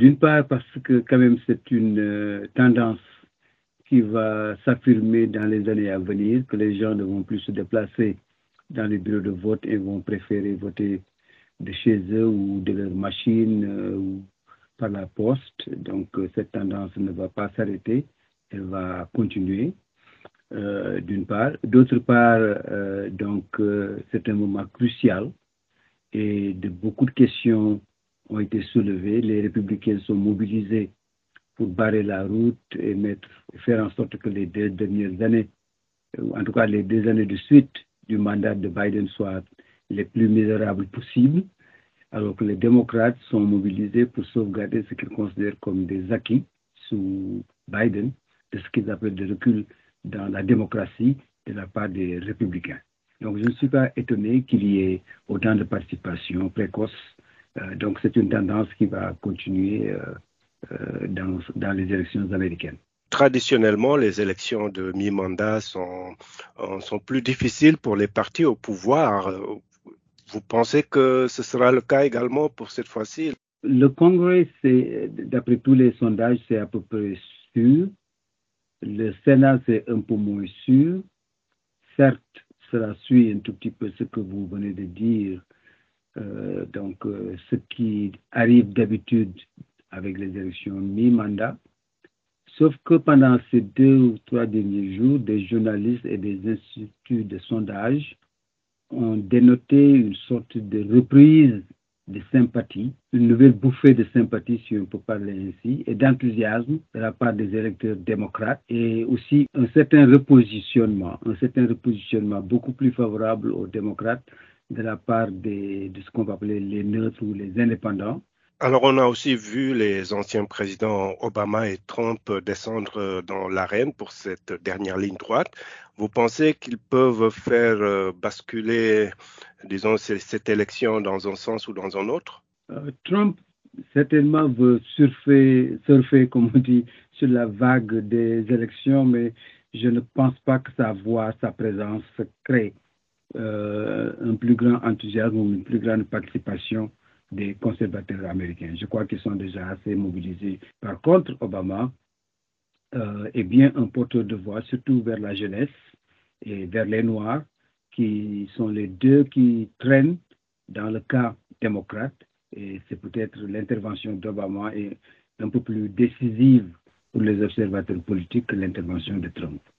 D'une part parce que quand même c'est une tendance qui va s'affirmer dans les années à venir, que les gens ne vont plus se déplacer dans les bureaux de vote et vont préférer voter de chez eux ou de leur machine ou par la poste. Donc cette tendance ne va pas s'arrêter, elle va continuer. Euh, d'une part. D'autre part, euh, donc, euh, c'est un moment crucial et de beaucoup de questions ont été soulevées. Les républicains sont mobilisés pour barrer la route et faire en sorte que les deux dernières années, en tout cas les deux années de suite du mandat de Biden soient les plus misérables possibles, alors que les démocrates sont mobilisés pour sauvegarder ce qu'ils considèrent comme des acquis sous Biden, de ce qu'ils appellent des reculs dans la démocratie de la part des républicains. Donc je ne suis pas étonné qu'il y ait autant de participation précoce. Euh, donc c'est une tendance qui va continuer euh, euh, dans, dans, les élections américaines. Traditionnellement, les élections de mi-mandat sont, sont plus difficiles pour les partis au pouvoir. Vous pensez que ce sera le cas également pour cette fois-ci? Le Congrès, d'après tous les sondages, c'est à peu près sûr. Le Sénat, c'est un peu moins sûr. Certes, cela suit un tout petit peu ce que vous venez de dire. Euh, donc, euh, ce qui arrive d'habitude avec les élections mi-mandat. Sauf que pendant ces deux ou trois derniers jours, des journalistes et des instituts de sondage ont dénoté une sorte de reprise de sympathie, une nouvelle bouffée de sympathie, si on peut parler ainsi, et d'enthousiasme de la part des électeurs démocrates, et aussi un certain repositionnement, un certain repositionnement beaucoup plus favorable aux démocrates de la part des, de ce qu'on va appeler les neutres ou les indépendants, alors, on a aussi vu les anciens présidents Obama et Trump descendre dans l'arène pour cette dernière ligne droite. Vous pensez qu'ils peuvent faire euh, basculer, disons, cette élection dans un sens ou dans un autre? Euh, Trump, certainement, veut surfer, surfer, comme on dit, sur la vague des élections, mais je ne pense pas que sa voix, sa présence crée euh, un plus grand enthousiasme ou une plus grande participation des conservateurs américains. Je crois qu'ils sont déjà assez mobilisés. Par contre, Obama euh, est bien un porteur de voix, surtout vers la jeunesse et vers les Noirs, qui sont les deux qui traînent dans le cas démocrate. Et c'est peut-être l'intervention d'Obama est un peu plus décisive pour les observateurs politiques que l'intervention de Trump.